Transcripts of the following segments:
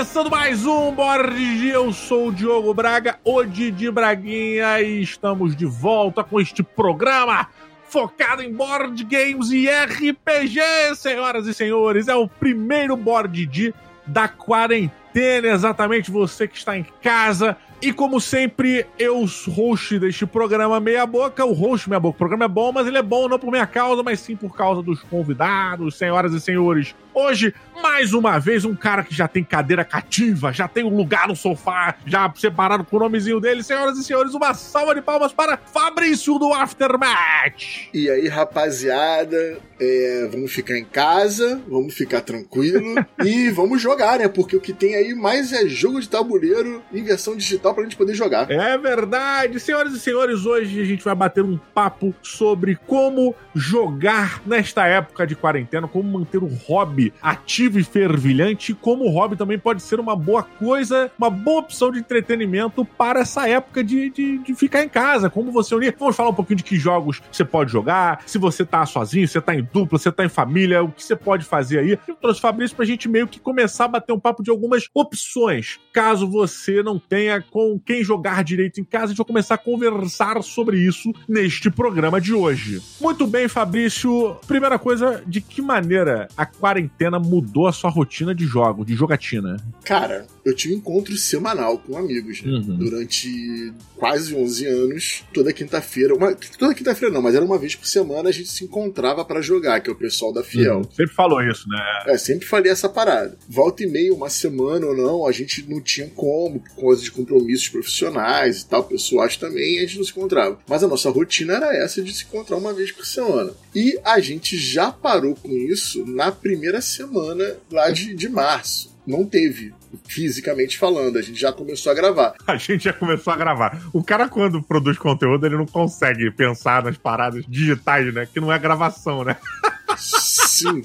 começando mais um Board Eu sou o Diogo Braga, o Didi Braguinha, e estamos de volta com este programa focado em board games e RPG, senhoras e senhores. É o primeiro board D da quarentena, exatamente você que está em casa e como sempre, eu, host deste programa Meia Boca, o host Meia Boca, o programa é bom, mas ele é bom não por minha causa, mas sim por causa dos convidados, senhoras e senhores. Hoje, mais uma vez, um cara que já tem cadeira cativa, já tem um lugar no sofá, já separado com o nomezinho dele. Senhoras e senhores, uma salva de palmas para Fabrício do Aftermath. E aí, rapaziada, é, vamos ficar em casa, vamos ficar tranquilo e vamos jogar, né? Porque o que tem aí mais é jogo de tabuleiro em versão digital pra gente poder jogar. É verdade. Senhoras e senhores, hoje a gente vai bater um papo sobre como jogar nesta época de quarentena, como manter o hobby ativo e fervilhante, como o hobby também pode ser uma boa coisa, uma boa opção de entretenimento para essa época de, de, de ficar em casa. Como você unir. Vamos falar um pouquinho de que jogos você pode jogar, se você tá sozinho, você tá em dupla, você tá em família, o que você pode fazer aí. Eu trouxe o Fabrício pra gente meio que começar a bater um papo de algumas opções. Caso você não tenha com quem jogar direito em casa, a gente vai começar a conversar sobre isso neste programa de hoje. Muito bem, Fabrício. Primeira coisa, de que maneira a quarentena quarentena mudou a sua rotina de jogo, de jogatina? Cara, eu tive encontro semanal com amigos né? uhum. durante quase 11 anos, toda quinta-feira. Toda quinta-feira não, mas era uma vez por semana a gente se encontrava para jogar, que é o pessoal da Fiel. Uhum. Sempre falou isso, né? É, sempre falei essa parada. Volta e meia, uma semana ou não, a gente não tinha como, por causa de compromissos profissionais e tal, pessoais também, a gente não se encontrava. Mas a nossa rotina era essa de se encontrar uma vez por semana. E a gente já parou com isso na primeira semana lá de, de março. Não teve fisicamente falando. A gente já começou a gravar. A gente já começou a gravar. O cara, quando produz conteúdo, ele não consegue pensar nas paradas digitais, né? Que não é gravação, né? Sim.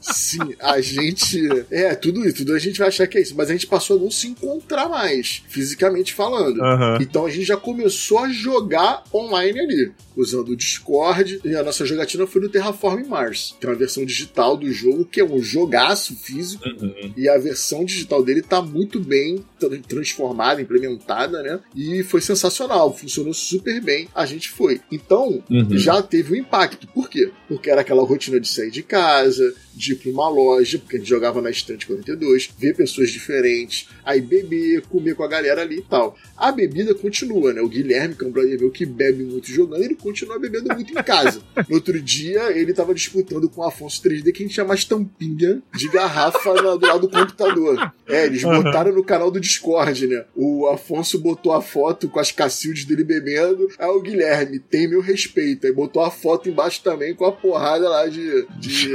Sim, a gente. É, tudo isso, tudo a gente vai achar que é isso. Mas a gente passou a não se encontrar mais, fisicamente falando. Uhum. Então a gente já começou a jogar online ali, usando o Discord. E a nossa jogatina foi no Terraform Mars. Tem uma versão digital do jogo, que é um jogaço físico. Uhum. E a versão digital dele tá muito bem transformada, implementada, né? E foi sensacional, funcionou super bem. A gente foi. Então, uhum. já teve um impacto. Por quê? Porque era aquela rotina de sair de casa, de ir pra uma loja, porque a gente jogava na estante 42, ver pessoas diferentes, aí beber, comer com a galera ali e tal. A bebida continua, né? O Guilherme, que é um brother meu que bebe muito jogando, ele continua bebendo muito em casa. No outro dia, ele tava disputando com o Afonso 3D que a gente tinha mais tampinha de garrafa do lado do computador. É, eles botaram no canal do Discord, né? O Afonso botou a foto com as cacildes dele bebendo, aí o Guilherme, tem meu respeito, aí botou a foto embaixo também com a porrada lá de, de que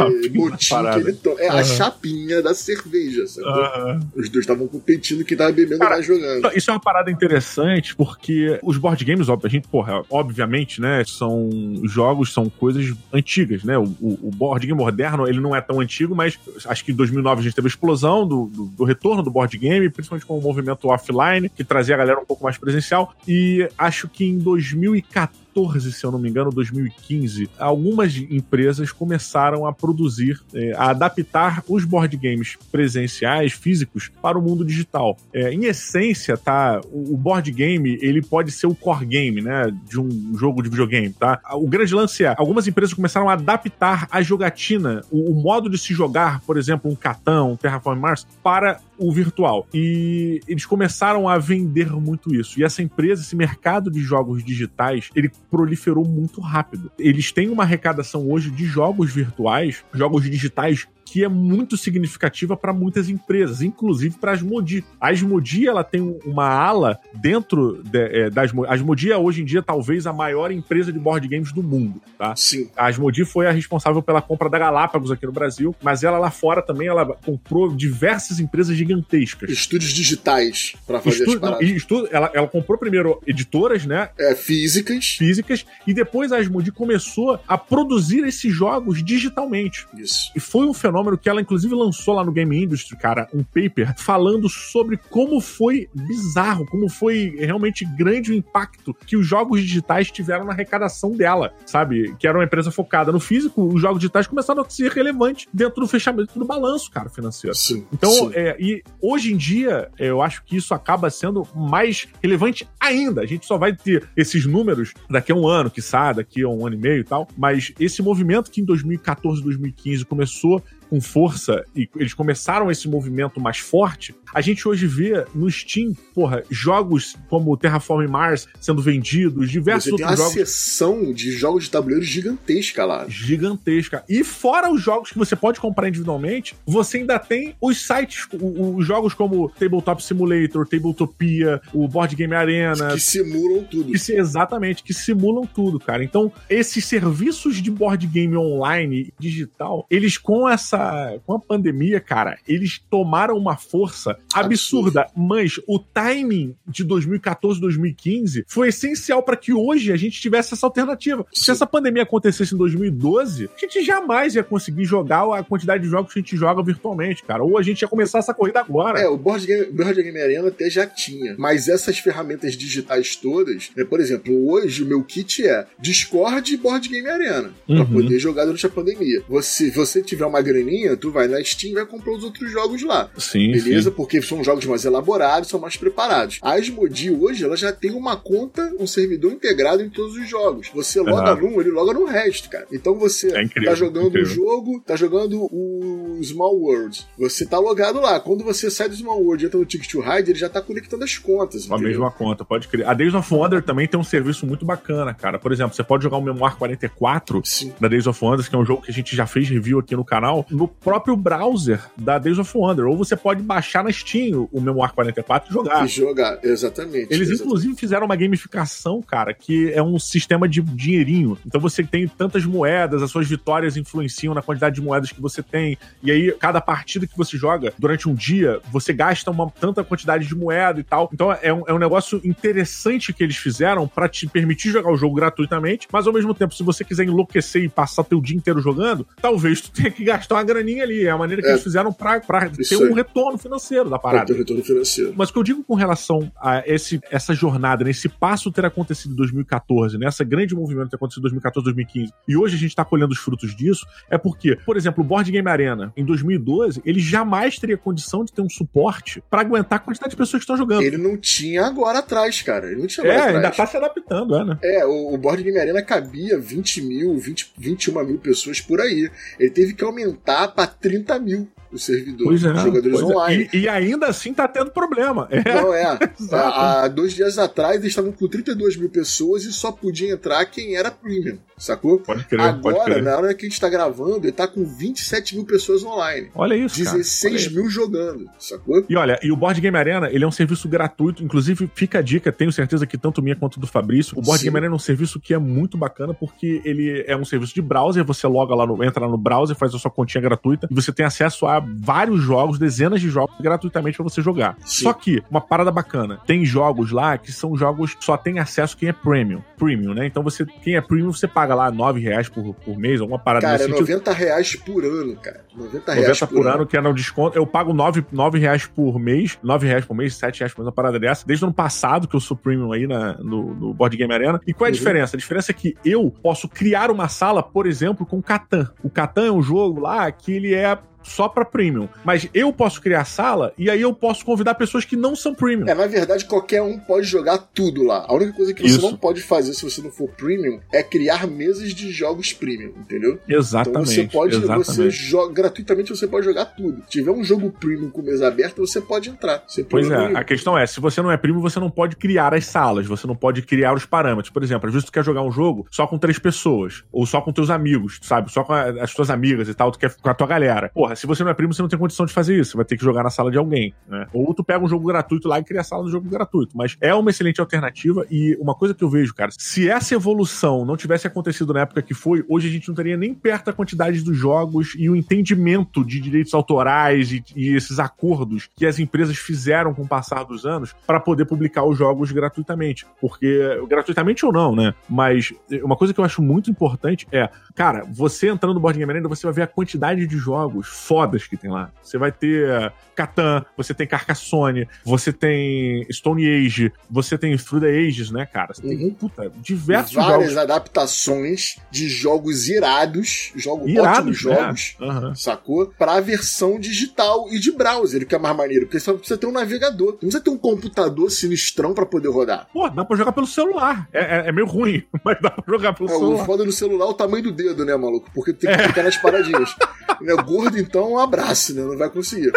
ele toma. É uhum. a chapinha da cerveja, sabe? Uhum. Os dois estavam competindo quem tava bebendo Cara, mais jogando. Isso é uma parada interessante, porque os board games, a gente, porra, obviamente, né, são jogos, são coisas antigas, né? O, o, board game moderno, ele não é tão antigo, mas acho que em 2009 a gente teve a explosão do, do, do retorno do board game, principalmente com o movimento offline, que trazia a galera um pouco mais presencial. E acho que em 2014 2014, se eu não me engano, 2015, algumas empresas começaram a produzir, é, a adaptar os board games presenciais, físicos, para o mundo digital. É, em essência, tá, o board game ele pode ser o core game, né, de um jogo de videogame, tá? O grande lance é, algumas empresas começaram a adaptar a jogatina, o, o modo de se jogar, por exemplo, um Catan, um Terraform Mars, para o virtual. E eles começaram a vender muito isso. E essa empresa, esse mercado de jogos digitais, ele proliferou muito rápido. Eles têm uma arrecadação hoje de jogos virtuais, jogos digitais que é muito significativa para muitas empresas, inclusive para a Asmodi. A Asmodi ela tem uma ala dentro de, é, da Asmodi. A Asmodi é hoje em dia talvez a maior empresa de board games do mundo, tá? Sim. A Asmodi foi a responsável pela compra da Galápagos aqui no Brasil, mas ela lá fora também ela comprou diversas empresas gigantescas. Estúdios digitais para fazer Estu... as paradas. Não, estu... ela, ela comprou primeiro editoras, né? É, físicas. Físicas e depois a Asmodi começou a produzir esses jogos digitalmente. Isso. E foi um fenômeno fenômeno que ela, inclusive, lançou lá no Game Industry, cara, um paper falando sobre como foi bizarro, como foi realmente grande o impacto que os jogos digitais tiveram na arrecadação dela, sabe? Que era uma empresa focada no físico, os jogos digitais começaram a ser relevantes dentro do fechamento do balanço, cara, financeiro. Sim, então, sim. É, e hoje em dia, eu acho que isso acaba sendo mais relevante ainda. A gente só vai ter esses números daqui a um ano, que sai, daqui a um ano e meio e tal, mas esse movimento que em 2014, 2015 começou com força e eles começaram esse movimento mais forte, a gente hoje vê no Steam, porra, jogos como Terraform Mars sendo vendidos, diversos Você outros jogos. Tem uma sessão de jogos de tabuleiro gigantesca lá. Gigantesca. E fora os jogos que você pode comprar individualmente, você ainda tem os sites, os jogos como Tabletop Simulator, Tabletopia, o Board Game Arena. Que simulam tudo. Que exatamente, que simulam tudo, cara. Então, esses serviços de board game online digital, eles com essa com a pandemia, cara, eles tomaram uma força absurda, mas o timing de 2014, 2015 foi essencial para que hoje a gente tivesse essa alternativa. Se essa pandemia acontecesse em 2012, a gente jamais ia conseguir jogar a quantidade de jogos que a gente joga virtualmente, cara. Ou a gente ia começar essa corrida agora. É, o Board Game, Board Game Arena até já tinha, mas essas ferramentas digitais todas, né, por exemplo, hoje o meu kit é Discord e Board Game Arena, uhum. para poder jogar durante a pandemia. Você, se você tiver uma graninha tu vai na Steam e vai comprar os outros jogos lá. Sim. Beleza? Sim. Porque são jogos mais elaborados, são mais preparados. A Asmodee hoje, ela já tem uma conta, um servidor integrado em todos os jogos. Você loga num, ele loga no resto, cara. Então você é incrível, tá jogando o jogo, tá jogando o Small World. Você tá logado lá. Quando você sai do Small World e entra no Ticket to Ride, ele já tá conectando as contas. A mesma conta, pode crer. A Days of Wonder também tem um serviço muito bacana, cara. Por exemplo, você pode jogar o Memoir 44 Sim. da Days of Wonder, que é um jogo que a gente já fez review aqui no canal, no próprio browser da Days of Wonder. Ou você pode baixar na Steam o Memoir 44 e jogar. E jogar, exatamente. Eles, exatamente. inclusive, fizeram uma gamificação, cara, que é um sistema de dinheirinho. Então você tem tantas moedas, as suas vitórias influenciam na quantidade de moedas que você tem. E aí, cada partida que você joga durante um dia, você gasta uma tanta quantidade de moeda e tal. Então é um, é um negócio interessante que eles fizeram para te permitir jogar o jogo gratuitamente, mas ao mesmo tempo, se você quiser enlouquecer e passar teu dia inteiro jogando, talvez tu tenha que gastar uma graninha ali. É a maneira que é. eles fizeram pra, pra ter um retorno financeiro da parada. Pra ter um retorno financeiro. Mas o que eu digo com relação a esse, essa jornada, nesse passo ter acontecido em 2014, nessa grande movimento ter acontecido em 2014, 2015, e hoje a gente tá colhendo os frutos disso, é porque, por exemplo, o Board Game Arena, em 2012, ele jamais teria condição de ter um suporte para aguentar a quantidade de pessoas que estão jogando. Ele não tinha agora atrás, cara. Ele não tinha agora é, atrás. ainda tá se adaptando, é, né? É, o, o Board Game Arena cabia 20 mil, 20, 21 mil pessoas por aí. Ele teve que aumentar para 30 mil o servidor pois é, jogadores é. online. E, e, ainda assim tá tendo problema. É. Não, é. há, há, dois dias atrás eles estavam com 32 mil pessoas e só podia entrar quem era premium, sacou? Pode crer, Agora, pode crer. na hora que a gente tá gravando, ele tá com 27 mil pessoas online. Olha isso, 16 olha mil isso. jogando, sacou? E olha, e o Board Game Arena, ele é um serviço gratuito, inclusive fica a dica, tenho certeza que tanto minha quanto do Fabrício, o Board Sim. Game Arena é um serviço que é muito bacana porque ele é um serviço de browser, você loga lá no, entra lá no browser, faz a sua continha gratuita e você tem acesso a vários jogos dezenas de jogos gratuitamente para você jogar. Sim. Só que, uma parada bacana, tem jogos lá que são jogos que só tem acesso quem é premium. Premium, né? Então você, quem é premium, você paga lá 9 reais por, por mês, alguma parada Cara, é 90 reais por ano, cara. 90 reais 90 por, por ano, ano, que é no desconto. Eu pago 9, 9 reais por mês, 9 reais por mês, 7 reais por mês, uma parada dessa. Desde o ano passado que eu sou premium aí na, no, no Board Game Arena. E qual é a uhum. diferença? A diferença é que eu posso criar uma sala, por exemplo, com Catan. O Catan é um jogo lá que ele é só para premium. Mas eu posso criar sala e aí eu posso convidar pessoas que não são premium. É, na verdade, qualquer um pode jogar tudo lá. A única coisa que você Isso. não pode fazer se você não for premium é criar mesas de jogos premium, entendeu? Exatamente. Então você pode, exatamente. você joga gratuitamente, você pode jogar tudo. Se tiver um jogo premium com mesa aberta, você pode entrar. Você pois é, a questão é, se você não é premium, você não pode criar as salas, você não pode criar os parâmetros. Por exemplo, às vezes tu quer jogar um jogo só com três pessoas, ou só com teus amigos, sabe? Só com as tuas amigas e tal, tu quer com a tua galera. Porra, se você não é primo, você não tem condição de fazer isso. Você vai ter que jogar na sala de alguém, né? Ou tu pega um jogo gratuito lá e cria a sala do jogo gratuito. Mas é uma excelente alternativa e uma coisa que eu vejo, cara, se essa evolução não tivesse acontecido na época que foi, hoje a gente não teria nem perto a quantidade dos jogos e o entendimento de direitos autorais e, e esses acordos que as empresas fizeram com o passar dos anos para poder publicar os jogos gratuitamente. Porque, gratuitamente ou não, né? Mas uma coisa que eu acho muito importante é, cara, você entrando no Board Game Arena, você vai ver a quantidade de jogos fodas que tem lá. Você vai ter Catan, você tem Carcassonne, você tem Stone Age, você tem Through the Ages, né, cara? Você uhum. tem, puta, diversos Várias jogos. adaptações de jogos irados, jogos irados, ótimos né? jogos, uhum. sacou? Pra versão digital e de browser, que é mais maneiro, porque só precisa ter um navegador. Não precisa ter um computador sinistrão pra poder rodar. Pô, dá pra jogar pelo celular. É, é, é meio ruim, mas dá pra jogar pelo é, celular. O foda no celular é o tamanho do dedo, né, maluco? Porque tem que é. ficar nas paradinhas. né, gordo, então, um abraço, né? Não vai conseguir.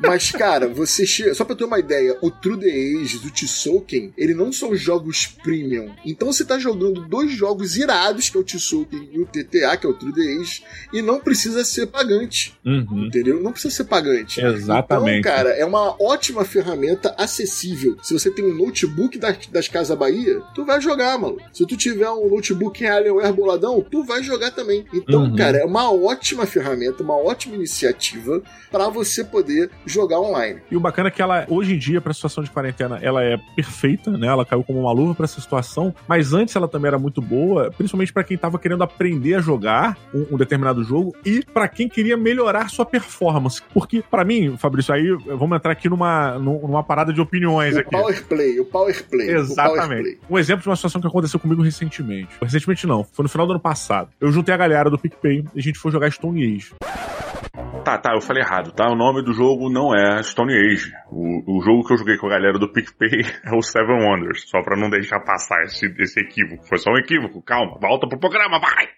Mas, cara, você chega. Só pra ter uma ideia, o True the Ages, o Tsouken, ele não são jogos premium. Então você tá jogando dois jogos irados, que é o Tsouken e o TTA, que é o True the Ages, e não precisa ser pagante. Uhum. Entendeu? Não precisa ser pagante. Exatamente. Então, cara, é uma ótima ferramenta acessível. Se você tem um notebook das, das Casa Bahia, tu vai jogar, mano. Se tu tiver um notebook em Alienware boladão, tu vai jogar também. Então, uhum. cara, é uma ótima ferramenta, uma ótima iniciativa para você poder jogar online. E o bacana é que ela, hoje em dia, para a situação de quarentena, ela é perfeita, né? Ela caiu como uma luva para essa situação, mas antes ela também era muito boa, principalmente para quem tava querendo aprender a jogar um, um determinado jogo e para quem queria melhorar sua performance. Porque, para mim, Fabrício, aí vamos entrar aqui numa, numa parada de opiniões o aqui. Power play, o power play. Exatamente. Power play. Um exemplo de uma situação que aconteceu comigo recentemente. Recentemente não, foi no final do ano passado. Eu juntei a galera do PicPay e a gente foi jogar Stone Age. Tá, tá, eu falei errado, tá? O nome do jogo não é Stone Age. O, o jogo que eu joguei com a galera do PicPay é o Seven Wonders. Só pra não deixar passar esse, esse equívoco. Foi só um equívoco, calma. Volta pro programa, vai!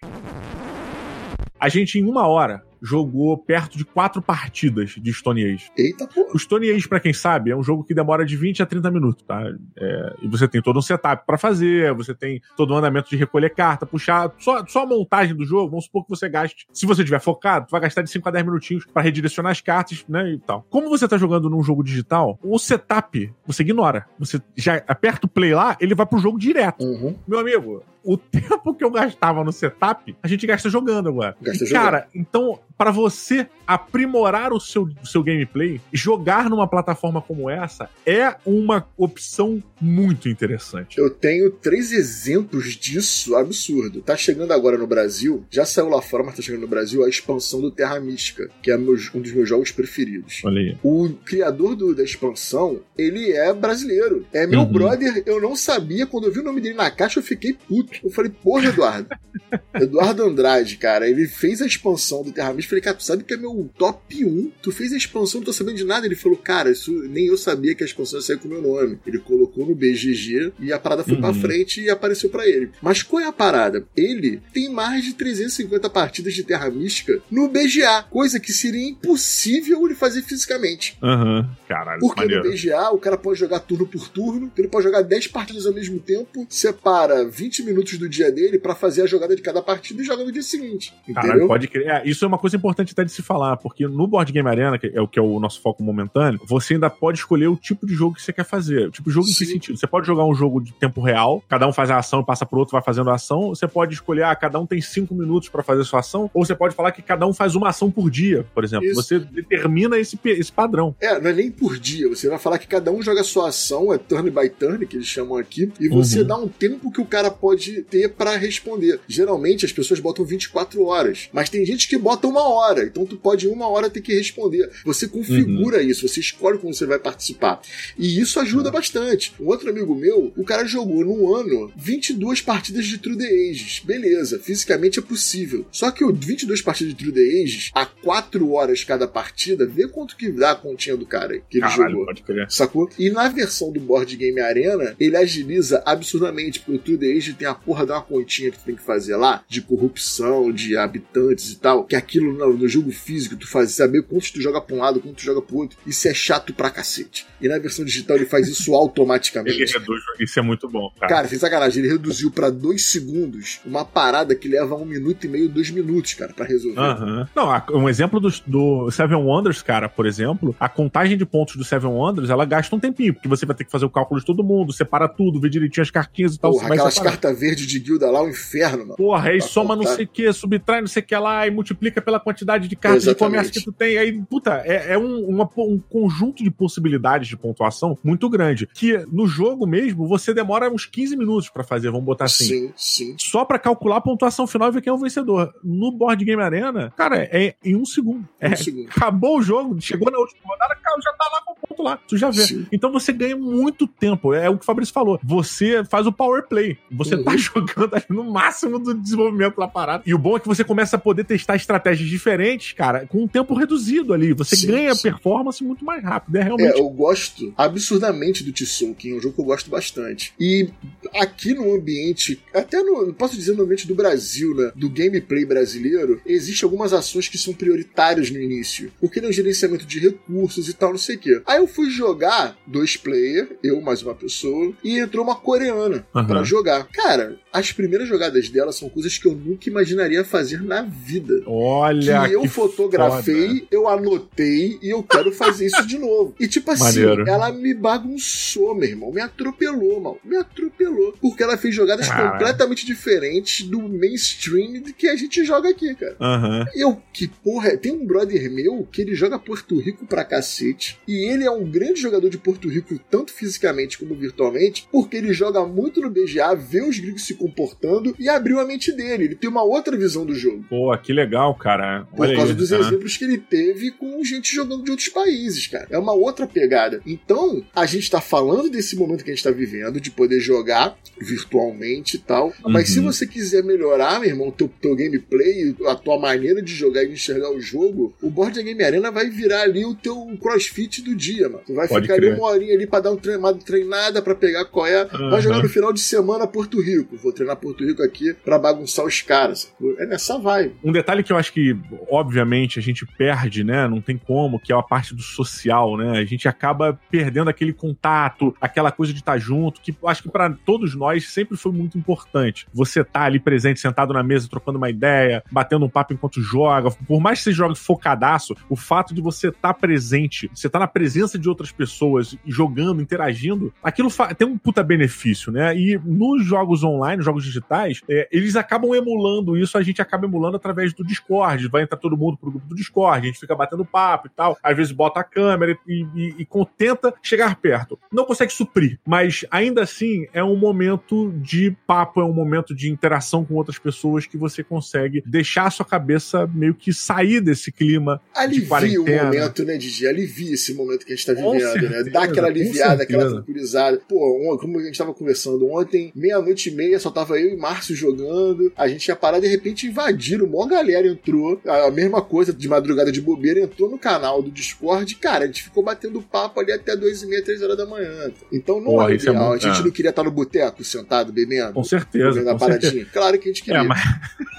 A gente, em uma hora, jogou perto de quatro partidas de Stone Age. Eita porra. O Stone Age, pra quem sabe, é um jogo que demora de 20 a 30 minutos, tá? É, e você tem todo um setup para fazer, você tem todo um andamento de recolher carta, puxar. Só, só a montagem do jogo, vamos supor que você gaste. Se você tiver focado, vai gastar de 5 a 10 minutinhos para redirecionar as cartas, né? E tal. Como você tá jogando num jogo digital, o setup você ignora. Você já aperta o play lá, ele vai pro jogo direto. Uhum. Meu amigo, o tempo que eu gastava no setup, a gente gasta jogando agora. Gasta e, jogando. Cara, então para você aprimorar o seu, seu gameplay, jogar numa plataforma como essa é uma opção muito interessante. Eu tenho três exemplos disso absurdo. Tá chegando agora no Brasil, já saiu lá fora, mas tá chegando no Brasil, a expansão do Terra Mística, que é um dos meus jogos preferidos. Olha aí. O criador do, da expansão, ele é brasileiro. É meu uhum. brother, eu não sabia, quando eu vi o nome dele na caixa, eu fiquei puto. Eu falei, porra, Eduardo. Eduardo Andrade, cara, ele fez a expansão do Terra Mística falei, cara, tu sabe que é meu top 1? Tu fez a expansão, não tô sabendo de nada. Ele falou, cara, isso nem eu sabia que a expansão ia sair com o meu nome. Ele colocou no BGG e a parada foi uhum. pra frente e apareceu para ele. Mas qual é a parada? Ele tem mais de 350 partidas de Terra Mística no BGA, coisa que seria impossível ele fazer fisicamente. Aham, uhum. caralho. Porque maneiro. no BGA o cara pode jogar turno por turno, ele pode jogar 10 partidas ao mesmo tempo, separa 20 minutos do dia dele para fazer a jogada de cada partida e joga no dia seguinte. Caralho, pode crer. É, isso é uma coisa importante até de se falar, porque no Board Game Arena, que é o que é o nosso foco momentâneo, você ainda pode escolher o tipo de jogo que você quer fazer. O tipo de jogo Sim. em que sentido? Você pode jogar um jogo de tempo real, cada um faz a ação, passa pro outro, vai fazendo a ação. Você pode escolher, ah, cada um tem cinco minutos para fazer a sua ação, ou você pode falar que cada um faz uma ação por dia, por exemplo. Isso. Você determina esse, esse padrão. É, não é nem por dia. Você vai falar que cada um joga a sua ação, é turn by turn, que eles chamam aqui, e você uhum. dá um tempo que o cara pode ter para responder. Geralmente as pessoas botam 24 horas, mas tem gente que bota uma hora. Então tu pode em uma hora ter que responder. Você configura uhum. isso, você escolhe como você vai participar. E isso ajuda uhum. bastante. Um outro amigo meu, o cara jogou num ano 22 partidas de True the Ages. Beleza, fisicamente é possível. Só que o 22 partidas de True the Ages, a 4 horas cada partida, vê quanto que dá a continha do cara que ele Caralho, jogou. Pode crer. Sacou? E na versão do Board Game Arena, ele agiliza absurdamente, porque o True the Ages tem a porra de uma continha que tu tem que fazer lá, de corrupção, de habitantes e tal, que aquilo no, no jogo físico, tu faz saber quantos tu joga pra um lado, quanto tu joga pro outro. Isso é chato pra cacete. E na versão digital ele faz isso automaticamente. Ele reduz, isso é muito bom, cara. Cara, sem sacanagem, ele reduziu pra dois segundos uma parada que leva um minuto e meio, dois minutos, cara, pra resolver. Uhum. Não, um exemplo do, do Seven Wonders, cara, por exemplo, a contagem de pontos do Seven Wonders, ela gasta um tempinho, porque você vai ter que fazer o cálculo de todo mundo, separa tudo, ver direitinho as cartinhas e tal. Porra, aquelas cartas verdes verde de guilda lá, o inferno, mano. Porra, aí soma contar. não sei o que, subtrai não sei o que lá e multiplica pela quantidade de cartas de comércio que tu tem. Aí, puta, é, é um, uma, um conjunto de possibilidades de pontuação muito grande. Que no jogo mesmo, você demora uns 15 minutos para fazer, vamos botar assim. Sim, sim. Só para calcular a pontuação final e ver quem é o vencedor. No Board Game Arena, cara, é em um segundo. É, um segundo. Acabou o jogo, chegou na última rodada, já tá lá com o ponto lá. Tu já vê. Sim. Então você ganha muito tempo. É o que o Fabrício falou. Você faz o power play. Você uhum. tá jogando ali no máximo do desenvolvimento da parada. E o bom é que você começa a poder testar estratégias diferentes, cara, com um tempo reduzido ali. Você sim, ganha sim. performance muito mais rápido. É realmente. É, eu gosto absurdamente do Tsoukin, é um jogo que eu gosto bastante. E aqui no ambiente, até no, posso dizer no ambiente do Brasil, né, do gameplay brasileiro, existem algumas ações que são prioritárias no início. Porque no gerenciamento de recursos e tal, não sei o quê. Aí eu fui jogar dois player, eu mais uma pessoa, e entrou uma coreana uhum. para jogar. Cara, as primeiras jogadas dela são coisas que eu nunca imaginaria fazer na vida. Olha! Que eu que fotografei, foda. eu anotei e eu quero fazer isso de novo. E tipo assim, Maneiro. ela me bagunçou, meu irmão. Me atropelou, mal. Me atropelou. Porque ela fez jogadas completamente diferentes do mainstream que a gente joga aqui, cara. Uhum. Eu, que porra, tem um brother meu que ele joga Porto Rico pra cacete. E ele é um grande jogador de Porto Rico, tanto fisicamente como virtualmente, porque ele joga muito no BGA, vê os gringos se comportando e abriu a mente dele. Ele tem uma outra visão do jogo. Pô, que legal, cara. Por Olha causa aí, dos exemplos que ele teve com gente jogando de outros países, cara. É uma outra pegada. Então, a gente tá falando desse momento que a gente tá vivendo, de poder jogar virtualmente e tal. Uhum. Mas se uhum. você quiser melhorar, meu irmão, teu, teu gameplay, a tua maneira de jogar e enxergar o jogo, o Board Game Arena vai virar ali o teu crossfit do dia, mano. Tu vai Pode ficar crer. ali uma horinha ali pra dar uma treinada pra pegar qual é. Uhum. Vai jogar no final de semana Porto Rico. Vou treinar Porto Rico aqui pra bagunçar os caras. É nessa vibe. Um detalhe que eu acho que, obviamente, a gente perde, né? Não tem como, que é a parte do social, né? A gente acaba perdendo aquele contato, aquela coisa de estar tá junto, que acho que para todos nós sempre foi muito importante. Você tá ali presente, sentado na mesa, trocando uma ideia, batendo um papo enquanto joga. Por mais que você jogue focadaço, o fato de você estar tá presente, você tá na presença de outras pessoas, jogando, interagindo, aquilo tem um puta benefício, né? E nos jogos online, jogos digitais, é, eles acabam emulando isso, a gente acaba emulando através do Discord. Vai entrar todo mundo pro grupo do Discord, a gente fica batendo papo e tal. Às vezes bota a câmera e, e, e tenta chegar perto. Não consegue suprir, mas ainda assim é um momento de papo, é um momento de interação com outras pessoas que você consegue deixar a sua cabeça meio que sair desse clima Alivia de quarentena. o momento, né, Didi? Alivia esse momento que a gente tá vivendo, né? certeza, né? Dá aquela aliviada, aquela tranquilizada. Pô, como a gente tava conversando ontem, meia-noite e meia, só tava eu e Márcio jogando, a gente ia parar, de repente invadiram, uma galera entrou, a mesma coisa de madrugada de bobeira, entrou no canal do Discord, cara, a gente ficou batendo papo ali até duas e meia, três horas da manhã. Então não Porra, é, é ideal. É muito... A gente não queria estar no boteco, sentado, bebendo. Com certeza. Com certeza. Claro que a gente queria. É, mas...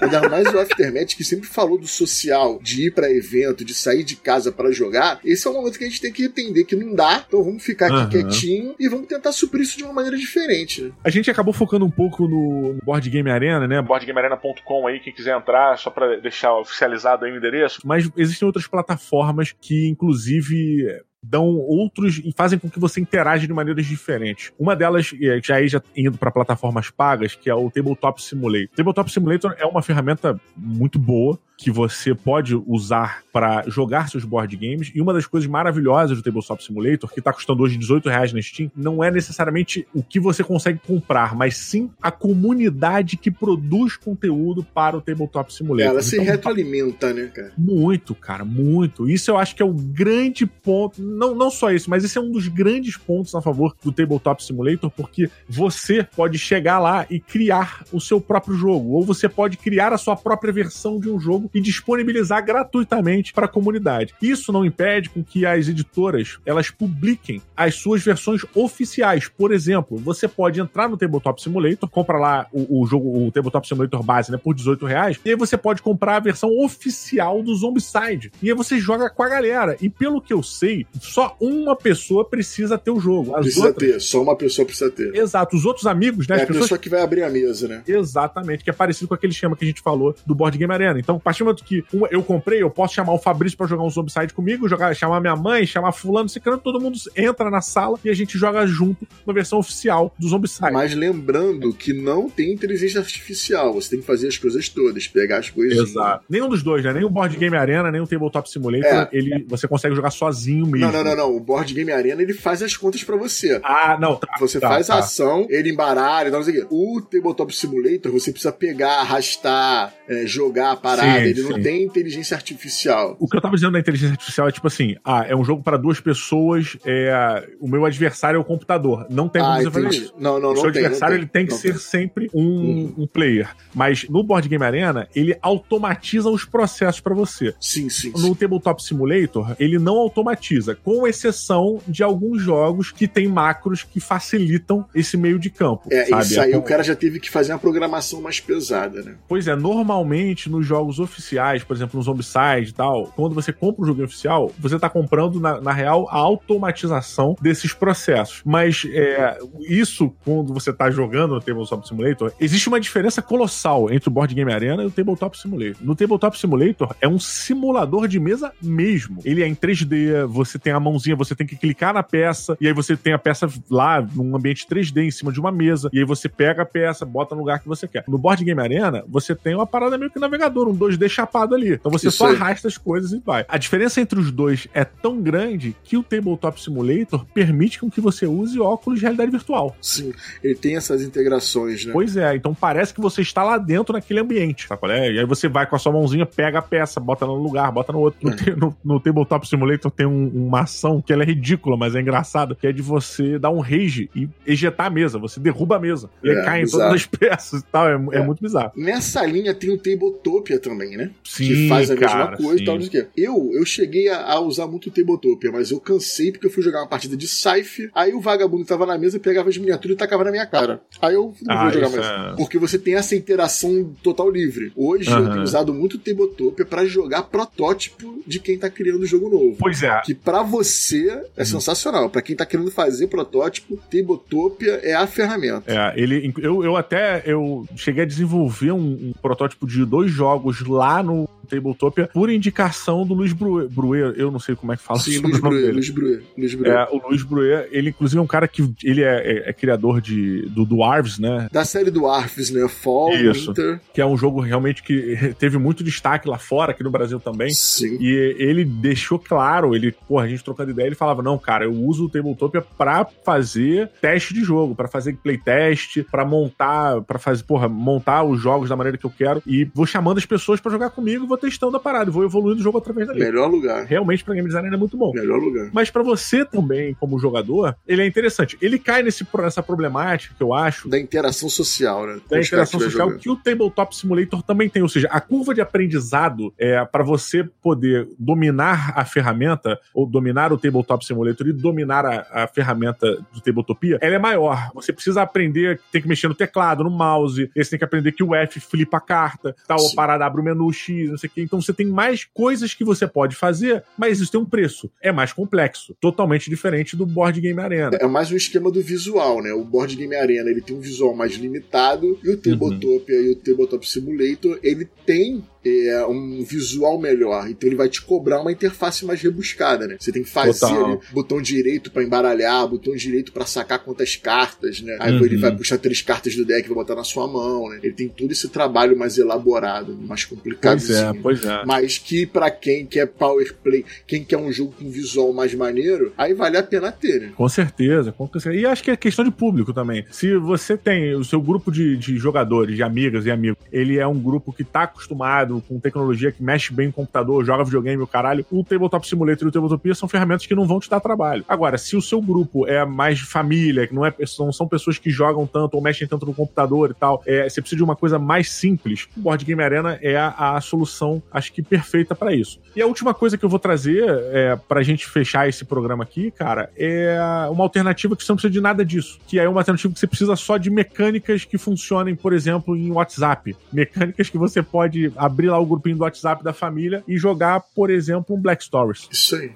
Ainda mais o Aftermath, que sempre falou do social, de ir para evento, de sair de casa para jogar. Esse é o momento que a gente tem que entender que não dá, então vamos ficar aqui uhum. quietinho e vamos tentar suprir isso de uma maneira diferente. Né? A gente acabou focando um pouco no Board Game Arena, né? boardgamearena.com aí, quem quiser entrar, só para deixar oficializado aí o endereço. Mas existem outras plataformas que, inclusive, dão outros e fazem com que você interaja de maneiras diferentes. Uma delas, já aí já indo para plataformas pagas, que é o Tabletop Simulator. Tabletop Simulator é uma ferramenta muito boa que você pode usar para jogar seus board games. E uma das coisas maravilhosas do Tabletop Simulator, que está custando hoje 18 reais na Steam, não é necessariamente o que você consegue comprar, mas sim a comunidade que produz conteúdo para o Tabletop Simulator. Ela se então, retroalimenta, né, cara? Muito, cara, muito. Isso eu acho que é o grande ponto. Não, não só isso, mas esse é um dos grandes pontos a favor do Tabletop Simulator, porque você pode chegar lá e criar o seu próprio jogo, ou você pode criar a sua própria versão de um jogo e disponibilizar gratuitamente para a comunidade. Isso não impede com que as editoras elas publiquem as suas versões oficiais. Por exemplo, você pode entrar no Tabletop Simulator, compra lá o, o jogo, o Tabletop Simulator base, né, por 18 reais, e aí você pode comprar a versão oficial do Zombicide. E aí você joga com a galera. E pelo que eu sei, só uma pessoa precisa ter o jogo. As precisa outras... ter, só uma pessoa precisa ter. Exato, os outros amigos, né? É a pessoas... pessoa que vai abrir a mesa, né? Exatamente, que é parecido com aquele esquema que a gente falou do Board Game Arena. Então, a partir momento que eu comprei, eu posso chamar o Fabrício para jogar um Zombicide comigo, jogar, chamar minha mãe, chamar fulano, se todo mundo entra na sala e a gente joga junto na versão oficial do Zombicide. Mas lembrando que não tem inteligência artificial, você tem que fazer as coisas todas, pegar as coisas. Exato. Nenhum dos dois, né? Nem o Board Game Arena, nem o Tabletop Simulator, é. ele, você consegue jogar sozinho mesmo. Não, não, não, não. O Board Game Arena, ele faz as contas para você. Ah, não. Tá, você tá, faz tá. a ação, ele embaralha, não sei o quê. O Tabletop Simulator, você precisa pegar, arrastar, é, jogar a parada. Ele sim. não tem inteligência artificial. O que eu tava dizendo da inteligência artificial é tipo assim: ah, é um jogo para duas pessoas, é, o meu adversário é o computador. Não tem como ah, você entendi. fazer isso. Não, não, o seu adversário tem, ele tem que ser tem. sempre um, uhum. um, player. Mas no Board Game Arena, ele automatiza os processos para você. Sim, sim. No sim. Tabletop Simulator, ele não automatiza, com exceção de alguns jogos que tem macros que facilitam esse meio de campo. É, sabe? isso aí é o cara já teve que fazer uma programação mais pesada, né? Pois é, normalmente nos jogos oficiais, por exemplo, no Zombicide e tal, quando você compra um jogo oficial, você tá comprando, na, na real, a automatização desses processos. Mas é, isso, quando você tá jogando no Tabletop Simulator, existe uma diferença colossal entre o Board Game Arena e o Tabletop Simulator. No Tabletop Simulator, é um simulador de mesa mesmo. Ele é em 3D, você tem a mãozinha, você tem que clicar na peça, e aí você tem a peça lá num ambiente 3D em cima de uma mesa, e aí você pega a peça, bota no lugar que você quer. No Board Game Arena, você tem uma parada meio que navegador, um 2D chapado ali. Então você Isso só aí. arrasta as coisas e vai. A diferença entre os dois é tão grande que o Tabletop Simulator permite com que você use óculos de realidade virtual. Sim, ele tem essas integrações, né? Pois é, então parece que você está lá dentro naquele ambiente? É? E aí você vai com a sua mãozinha, pega a peça, bota no lugar, bota no outro. É. No, no, Tabletop Simulator tem um, uma ação que ela é ridícula, mas é engraçada, que é de você dar um rage e ejetar a mesa. Você derruba a mesa. E aí é, cai em todas as peças e tal. É, é, é, muito bizarro. Nessa linha tem o Tabletopia também, né? Sim, que faz a cara, mesma coisa sim. e tal. Eu, eu cheguei a, a, usar muito o Tabletopia, mas eu cansei porque eu fui jogar uma partida de Scythe. Aí o vagabundo tava na mesa, pegava as miniaturas e tacava na minha cara. Aí eu não ah, vou jogar mais. É... Porque você tem essa interação total livre. Hoje eu tenho usado muito o Tabletopia pra jogar protótipo de quem tá criando o jogo novo. Pois é. Que para você é uhum. sensacional. Para quem tá querendo fazer protótipo, Tabletopia é a ferramenta. É, ele, eu, eu até eu cheguei a desenvolver um, um protótipo de dois jogos lá no Tabletopia por indicação do Luiz Bruer. Eu não sei como é que fala Sim, Luiz Bruer, Luiz Bruer, Luiz Bruer. É, o Luiz Bruer, ele inclusive é um cara que ele é, é, é criador de, do Dwarves, né? Da série Dwarves, né? Fall, Isso, Winter. Que é um jogo realmente que teve muito destaque lá fora, aqui no Brasil também. Sim. E ele deixou claro, ele, porra, a gente trocando ideia, ele falava, não, cara, eu uso o Tabletopia pra fazer teste de jogo, pra fazer playtest, pra montar, pra fazer, porra, montar os jogos da maneira que eu quero e vou chamando as pessoas para jogar comigo, vou testando a parada, vou evoluindo o jogo através dali. Melhor lugar. Realmente, pra game design é muito bom. Melhor lugar. Mas para você também, como jogador, ele é interessante. Ele cai nesse, nessa problemática que eu acho. Da interação social, né? Da interação social que o Tabletop Simulator também tem. Ou seja, a curva de aprendizado é para você poder dominar a ferramenta, ou dominar o Tabletop Simulator e dominar a, a ferramenta do Tabletopia, ela é maior. Você precisa aprender, tem que mexer no teclado, no mouse, você tem que aprender que o F flipa a carta, tal, Sim. a parada abre o menu X, sei o que. Então você tem mais coisas que você pode fazer, mas isso tem um preço. É mais complexo. Totalmente diferente do Board Game Arena. É mais um esquema do visual, né? O Board Game Arena ele tem um visual mais limitado e o Tabletopia uhum. e o Tabletop Simulator ele tem é, um visual melhor. Então ele vai te cobrar uma interface mais rebuscada, né? Você tem que fazer ali, botão direito para embaralhar, botão direito para sacar quantas cartas, né? Aí uhum. ele vai puxar três cartas do deck e vai botar na sua mão, né? Ele tem todo esse trabalho mais elaborado, mais complicado. Pois é, pois é. Mas que para quem quer power play, quem quer um jogo com visual mais maneiro, aí vale a pena ter, né? Com certeza, com certeza. E acho que é questão de público também. Se você tem o seu grupo de, de jogadores, de amigas e amigos, ele é um grupo que tá acostumado com tecnologia que mexe bem no computador, joga videogame, o caralho, o Tabletop Simulator e o Tabletopia são ferramentas que não vão te dar trabalho. Agora, se o seu grupo é mais de família, que não, é, não são pessoas que jogam tanto ou mexem tanto no computador e tal, é, você precisa de uma coisa mais simples, o Board Game Arena é a, a solução, acho que perfeita para isso. E a última coisa que eu vou trazer é, pra gente fechar esse programa aqui, cara, é uma alternativa que você não precisa de nada disso. Que é uma alternativa que você precisa só de mecânicas que funcionem, por exemplo, em WhatsApp. Mecânicas que você pode abrir lá o grupinho do WhatsApp da família e jogar, por exemplo, um Black Stories. Isso aí.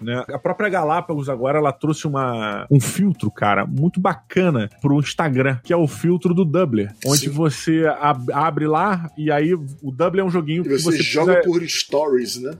Né? A própria Galápagos agora ela trouxe uma, um filtro, cara, muito bacana pro Instagram, que é o filtro do Doubler, onde Sim. você ab abre lá e aí o Doubler é um joguinho e que você, você joga precisa... por stories, né?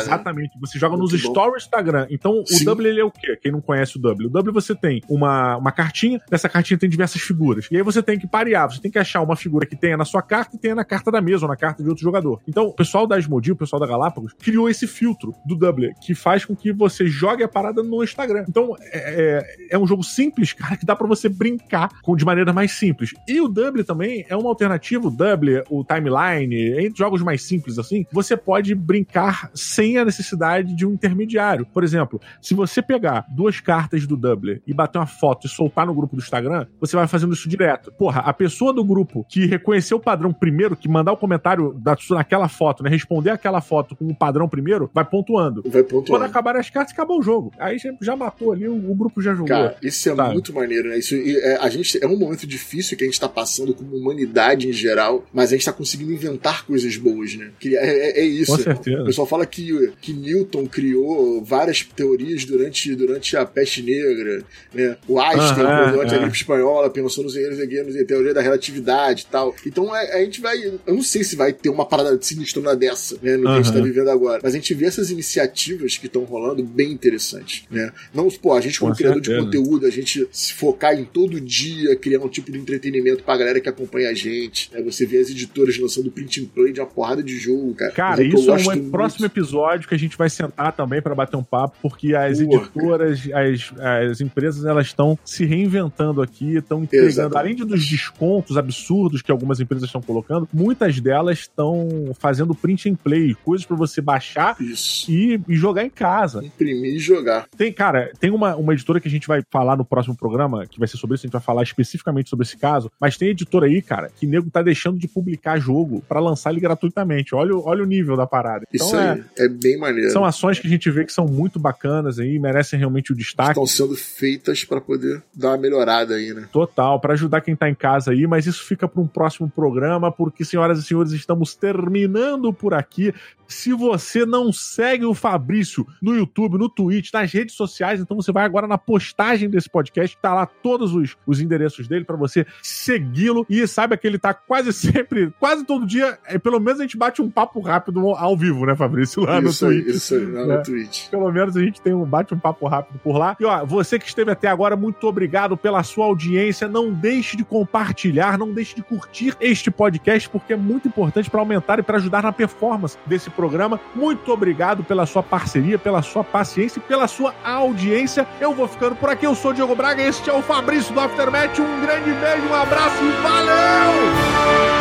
Exatamente. Você joga nos bom. stories do Instagram. Então Sim. o Doubler ele é o quê? Quem não conhece o Doubler? O Doubler você tem uma, uma cartinha, nessa cartinha tem diversas figuras. E aí você tem que parear, você tem que achar uma figura que tenha na sua carta e tenha na carta da mesa ou na carta de outro jogador. Então, o pessoal da Asmodee, o pessoal da Galápagos, criou esse filtro do Doubler, que faz com que você jogue a parada no Instagram. Então, é, é, é um jogo simples, cara, que dá para você brincar com, de maneira mais simples. E o Doubler também é uma alternativa, o Doubler, o Timeline, entre jogos mais simples assim, você pode brincar sem a necessidade de um intermediário. Por exemplo, se você pegar duas cartas do Doubler e bater uma foto e soltar no grupo do Instagram, você vai fazendo isso direto. Porra, a pessoa do grupo que reconheceu o padrão primeiro, que mandar o comentário da, naquela foto, né, responder aquela foto com o padrão primeiro, vai pontuando. Vai pontuando. Quando acabar as cartas, acabou o jogo. Aí já matou ali, o, grupo já jogou. Cara, isso é sabe? muito maneiro, né? Isso, é, a gente, é um momento difícil que a gente tá passando como humanidade em geral, mas a gente tá conseguindo inventar coisas boas, né? Que é, é, é isso. Com certeza. O pessoal fala que, que Newton criou várias teorias durante, durante a peste negra, né? O Einstein, ah, durante é. a gripe espanhola, pensou nos engenheiros e teoria da relatividade e tal. Então a, é, a, gente vai. Eu não sei se vai ter uma parada sinistrona dessa, né? No que a gente tá vivendo agora. Mas a gente vê essas iniciativas que estão rolando bem interessantes, né? Não, pô, a gente como Com criador certeza. de conteúdo, a gente se focar em todo dia criar um tipo de entretenimento pra galera que acompanha a gente. Né? Você vê as editoras lançando print and play de uma porrada de jogo, cara. Cara, isso é um próximo episódio que a gente vai sentar também para bater um papo, porque as editoras, as, as empresas, elas estão se reinventando aqui, estão entregando, Exatamente. além de dos descontos absurdos que algumas empresas estão colocando, muitas delas estão fazendo print and play, coisas para você baixar e, e, jogar em casa. Imprimir e jogar. Tem, cara, tem uma, uma editora que a gente vai falar no próximo programa, que vai ser sobre isso, a gente vai falar especificamente sobre esse caso, mas tem editora aí, cara, que nego tá deixando de publicar jogo para lançar ele gratuitamente. Olha, olha o nível da parada. Então, isso aí é, é bem maneiro. São ações que a gente vê que são muito bacanas aí, merecem realmente o destaque. Estão sendo feitas para poder dar uma melhorada aí, né? Total, para ajudar quem tá em casa aí, mas isso fica para um próximo programa, porque, senhoras e senhores, estamos terminando por aqui. Se você não segue o Fabrício no YouTube, no Twitch, nas redes sociais, então você vai agora na postagem desse podcast, tá lá todos os, os endereços dele para você segui-lo e saiba que ele tá quase sempre, quase todo dia, é, pelo menos a gente bate um papo rápido ao vivo, né, Fabrício, lá isso no aí, Twitch. Isso aí, lá né? no Twitch. Pelo menos a gente tem um bate um papo rápido por lá. E ó, você que esteve até agora, muito obrigado pela sua audiência. Não deixe de compartilhar, não deixe de curtir este podcast porque é muito importante para aumentar e para ajudar na performance desse programa. Muito obrigado pela sua parceria, pela sua paciência e pela sua audiência. Eu vou ficando por aqui. Eu sou o Diego Braga, este é o Fabrício do Aftermath. Um grande beijo, um abraço e valeu!